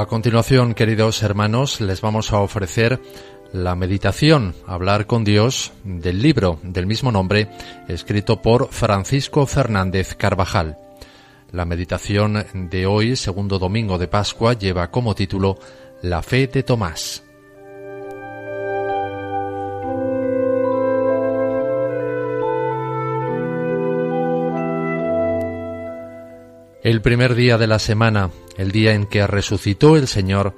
A continuación, queridos hermanos, les vamos a ofrecer la meditación, hablar con Dios, del libro del mismo nombre, escrito por Francisco Fernández Carvajal. La meditación de hoy, segundo domingo de Pascua, lleva como título La fe de Tomás. El primer día de la semana, el día en que resucitó el Señor,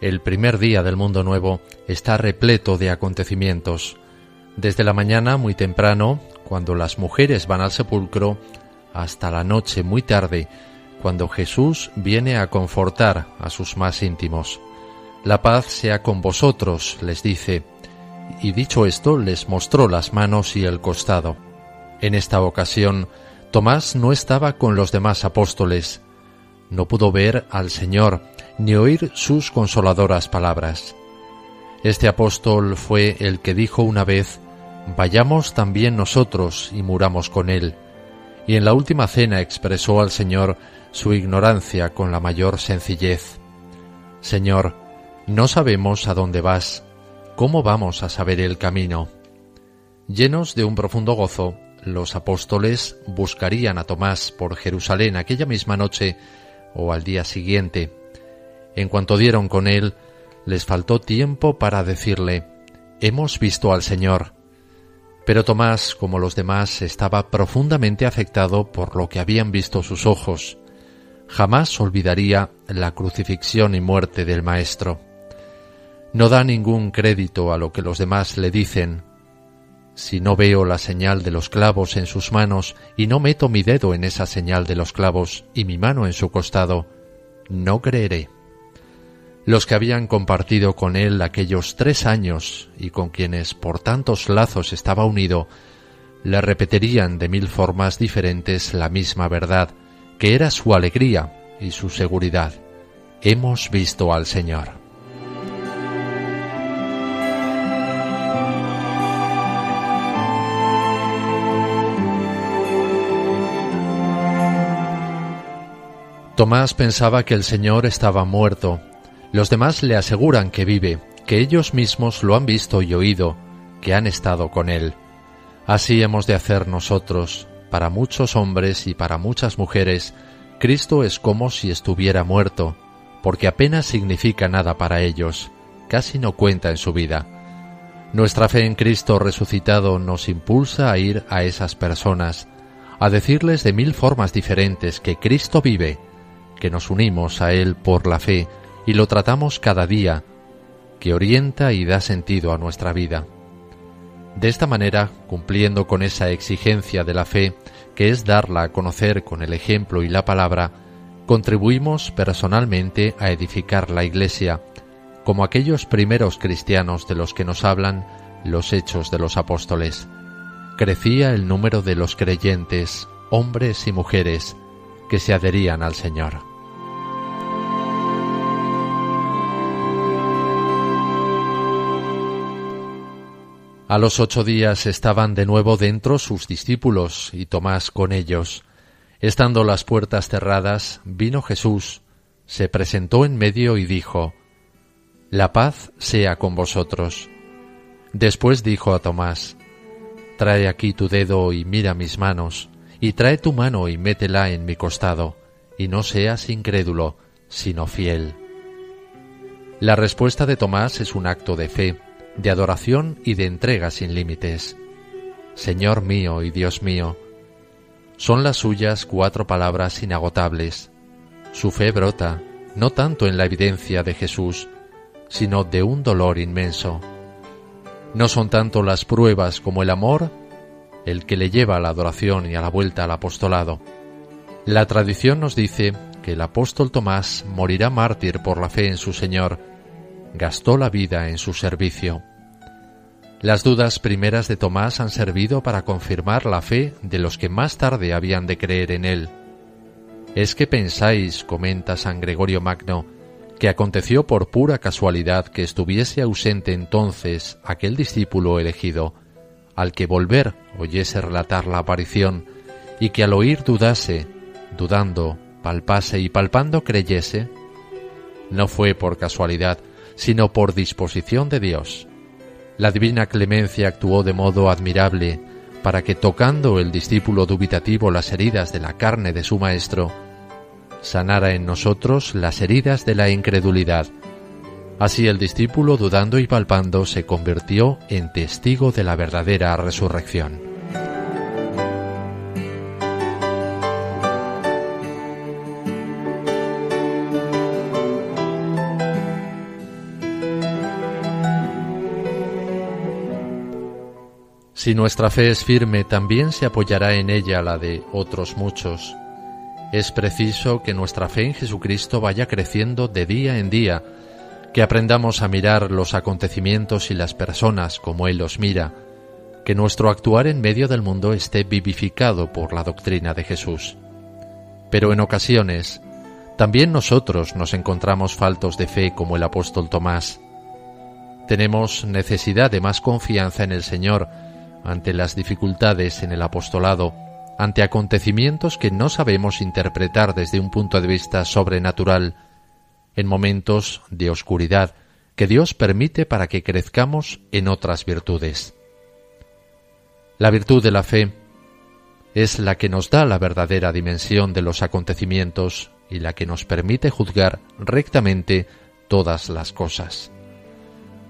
el primer día del mundo nuevo, está repleto de acontecimientos. Desde la mañana muy temprano, cuando las mujeres van al sepulcro, hasta la noche muy tarde, cuando Jesús viene a confortar a sus más íntimos. La paz sea con vosotros, les dice, y dicho esto les mostró las manos y el costado. En esta ocasión, Tomás no estaba con los demás apóstoles, no pudo ver al Señor ni oír sus consoladoras palabras. Este apóstol fue el que dijo una vez, Vayamos también nosotros y muramos con él, y en la última cena expresó al Señor su ignorancia con la mayor sencillez. Señor, no sabemos a dónde vas, ¿cómo vamos a saber el camino? Llenos de un profundo gozo, los apóstoles buscarían a Tomás por Jerusalén aquella misma noche o al día siguiente. En cuanto dieron con él, les faltó tiempo para decirle, Hemos visto al Señor. Pero Tomás, como los demás, estaba profundamente afectado por lo que habían visto sus ojos. Jamás olvidaría la crucifixión y muerte del Maestro. No da ningún crédito a lo que los demás le dicen, si no veo la señal de los clavos en sus manos y no meto mi dedo en esa señal de los clavos y mi mano en su costado, no creeré. Los que habían compartido con él aquellos tres años y con quienes por tantos lazos estaba unido, le repetirían de mil formas diferentes la misma verdad, que era su alegría y su seguridad. Hemos visto al Señor. Tomás pensaba que el Señor estaba muerto. Los demás le aseguran que vive, que ellos mismos lo han visto y oído, que han estado con él. Así hemos de hacer nosotros. Para muchos hombres y para muchas mujeres, Cristo es como si estuviera muerto, porque apenas significa nada para ellos, casi no cuenta en su vida. Nuestra fe en Cristo resucitado nos impulsa a ir a esas personas, a decirles de mil formas diferentes que Cristo vive, que nos unimos a Él por la fe y lo tratamos cada día, que orienta y da sentido a nuestra vida. De esta manera, cumpliendo con esa exigencia de la fe, que es darla a conocer con el ejemplo y la palabra, contribuimos personalmente a edificar la Iglesia, como aquellos primeros cristianos de los que nos hablan los hechos de los apóstoles. Crecía el número de los creyentes, hombres y mujeres, que se adherían al Señor. A los ocho días estaban de nuevo dentro sus discípulos y Tomás con ellos. Estando las puertas cerradas, vino Jesús, se presentó en medio y dijo, La paz sea con vosotros. Después dijo a Tomás, Trae aquí tu dedo y mira mis manos, y trae tu mano y métela en mi costado, y no seas incrédulo, sino fiel. La respuesta de Tomás es un acto de fe, de adoración y de entrega sin límites. Señor mío y Dios mío, son las suyas cuatro palabras inagotables. Su fe brota no tanto en la evidencia de Jesús, sino de un dolor inmenso. No son tanto las pruebas como el amor el que le lleva a la adoración y a la vuelta al apostolado. La tradición nos dice que el apóstol Tomás morirá mártir por la fe en su Señor, gastó la vida en su servicio. Las dudas primeras de Tomás han servido para confirmar la fe de los que más tarde habían de creer en él. Es que pensáis, comenta San Gregorio Magno, que aconteció por pura casualidad que estuviese ausente entonces aquel discípulo elegido, al que volver oyese relatar la aparición, y que al oír dudase, dudando, palpase y palpando creyese, No fue por casualidad, sino por disposición de Dios. La divina clemencia actuó de modo admirable para que tocando el discípulo dubitativo las heridas de la carne de su Maestro, sanara en nosotros las heridas de la incredulidad. Así el discípulo, dudando y palpando, se convirtió en testigo de la verdadera resurrección. Si nuestra fe es firme, también se apoyará en ella la de otros muchos. Es preciso que nuestra fe en Jesucristo vaya creciendo de día en día, que aprendamos a mirar los acontecimientos y las personas como Él los mira, que nuestro actuar en medio del mundo esté vivificado por la doctrina de Jesús. Pero en ocasiones, también nosotros nos encontramos faltos de fe como el apóstol Tomás. Tenemos necesidad de más confianza en el Señor, ante las dificultades en el apostolado, ante acontecimientos que no sabemos interpretar desde un punto de vista sobrenatural, en momentos de oscuridad que Dios permite para que crezcamos en otras virtudes. La virtud de la fe es la que nos da la verdadera dimensión de los acontecimientos y la que nos permite juzgar rectamente todas las cosas.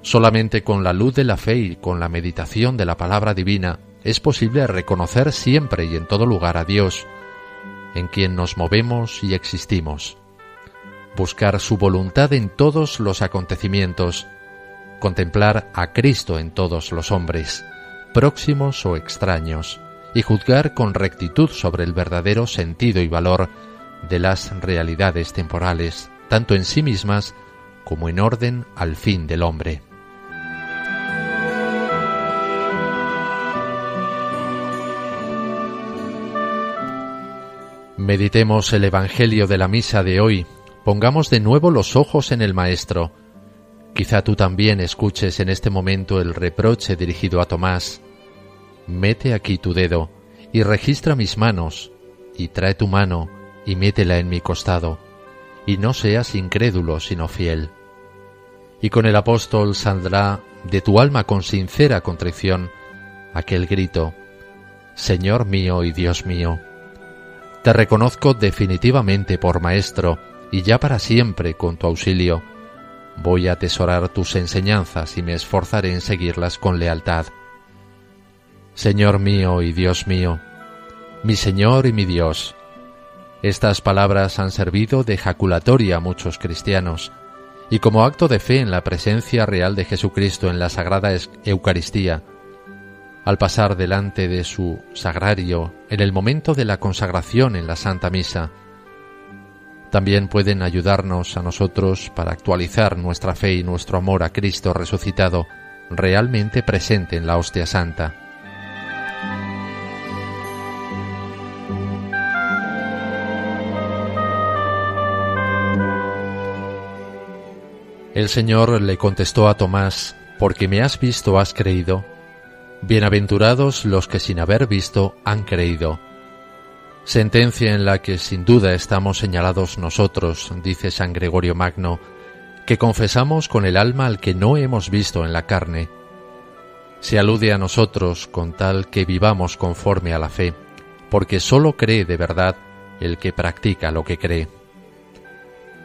Solamente con la luz de la fe y con la meditación de la palabra divina es posible reconocer siempre y en todo lugar a Dios, en quien nos movemos y existimos. Buscar su voluntad en todos los acontecimientos, contemplar a Cristo en todos los hombres, próximos o extraños, y juzgar con rectitud sobre el verdadero sentido y valor de las realidades temporales, tanto en sí mismas como en orden al fin del hombre. Meditemos el Evangelio de la misa de hoy, pongamos de nuevo los ojos en el Maestro. Quizá tú también escuches en este momento el reproche dirigido a Tomás. Mete aquí tu dedo y registra mis manos, y trae tu mano y métela en mi costado, y no seas incrédulo sino fiel. Y con el apóstol saldrá de tu alma con sincera contrición aquel grito, Señor mío y Dios mío te reconozco definitivamente por Maestro, y ya para siempre con tu auxilio. Voy a atesorar tus enseñanzas y me esforzaré en seguirlas con lealtad. Señor mío y Dios mío, mi Señor y mi Dios. Estas palabras han servido de ejaculatoria a muchos cristianos, y como acto de fe en la presencia real de Jesucristo en la Sagrada Eucaristía, al pasar delante de su sagrario en el momento de la consagración en la Santa Misa. También pueden ayudarnos a nosotros para actualizar nuestra fe y nuestro amor a Cristo resucitado realmente presente en la hostia santa. El Señor le contestó a Tomás, porque me has visto has creído. Bienaventurados los que sin haber visto han creído. Sentencia en la que sin duda estamos señalados nosotros, dice San Gregorio Magno, que confesamos con el alma al que no hemos visto en la carne. Se alude a nosotros con tal que vivamos conforme a la fe, porque sólo cree de verdad el que practica lo que cree.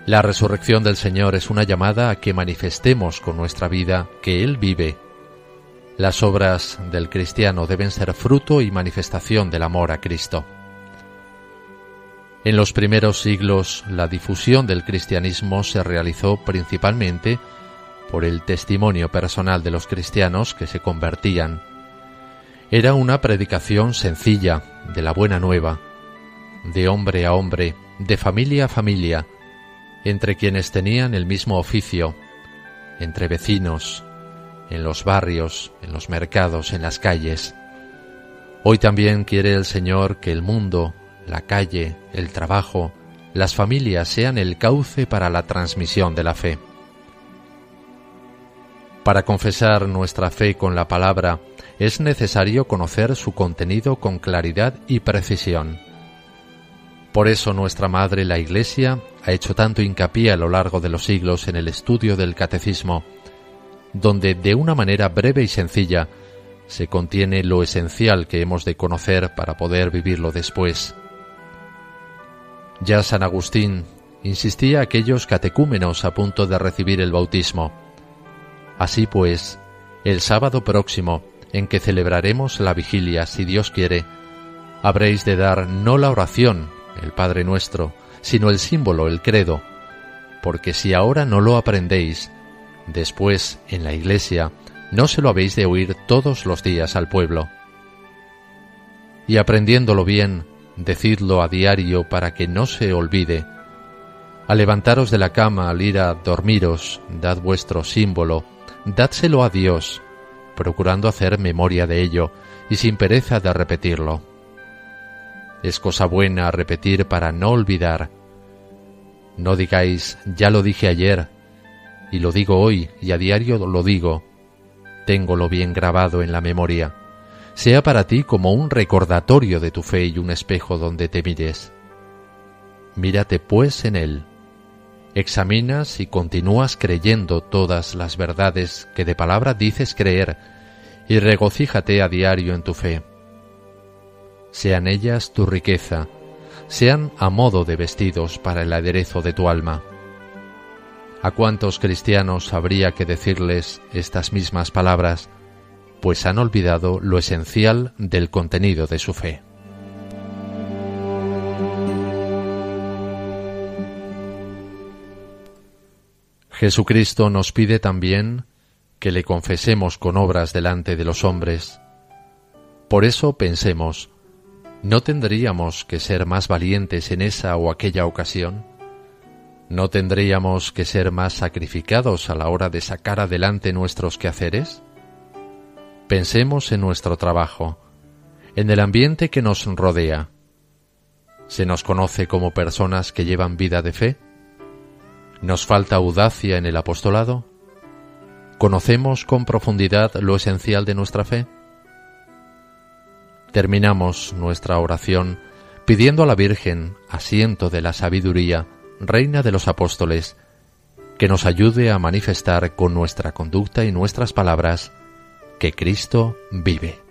La resurrección del Señor es una llamada a que manifestemos con nuestra vida que Él vive las obras del cristiano deben ser fruto y manifestación del amor a Cristo. En los primeros siglos la difusión del cristianismo se realizó principalmente por el testimonio personal de los cristianos que se convertían. Era una predicación sencilla de la buena nueva, de hombre a hombre, de familia a familia, entre quienes tenían el mismo oficio, entre vecinos, en los barrios, en los mercados, en las calles. Hoy también quiere el Señor que el mundo, la calle, el trabajo, las familias sean el cauce para la transmisión de la fe. Para confesar nuestra fe con la palabra es necesario conocer su contenido con claridad y precisión. Por eso nuestra Madre, la Iglesia, ha hecho tanto hincapié a lo largo de los siglos en el estudio del catecismo, donde de una manera breve y sencilla se contiene lo esencial que hemos de conocer para poder vivirlo después. Ya San Agustín insistía a aquellos catecúmenos a punto de recibir el bautismo. Así pues, el sábado próximo, en que celebraremos la vigilia, si Dios quiere, habréis de dar no la oración, el Padre nuestro, sino el símbolo, el credo, porque si ahora no lo aprendéis, después, en la iglesia, no se lo habéis de oír todos los días al pueblo. Y aprendiéndolo bien, decidlo a diario para que no se olvide. Al levantaros de la cama, al ir a dormiros, dad vuestro símbolo, dádselo a Dios, procurando hacer memoria de ello y sin pereza de repetirlo. Es cosa buena repetir para no olvidar. No digáis, ya lo dije ayer, y lo digo hoy, y a diario lo digo. Téngolo bien grabado en la memoria. Sea para ti como un recordatorio de tu fe y un espejo donde te mires. Mírate pues en él. Examinas y continúas creyendo todas las verdades que de palabra dices creer, y regocíjate a diario en tu fe sean ellas tu riqueza, sean a modo de vestidos para el aderezo de tu alma. ¿A cuántos cristianos habría que decirles estas mismas palabras? Pues han olvidado lo esencial del contenido de su fe. Jesucristo nos pide también que le confesemos con obras delante de los hombres. Por eso pensemos, ¿No tendríamos que ser más valientes en esa o aquella ocasión? ¿No tendríamos que ser más sacrificados a la hora de sacar adelante nuestros quehaceres? Pensemos en nuestro trabajo, en el ambiente que nos rodea. ¿Se nos conoce como personas que llevan vida de fe? ¿Nos falta audacia en el apostolado? ¿Conocemos con profundidad lo esencial de nuestra fe? Terminamos nuestra oración pidiendo a la Virgen, asiento de la sabiduría, Reina de los Apóstoles, que nos ayude a manifestar con nuestra conducta y nuestras palabras que Cristo vive.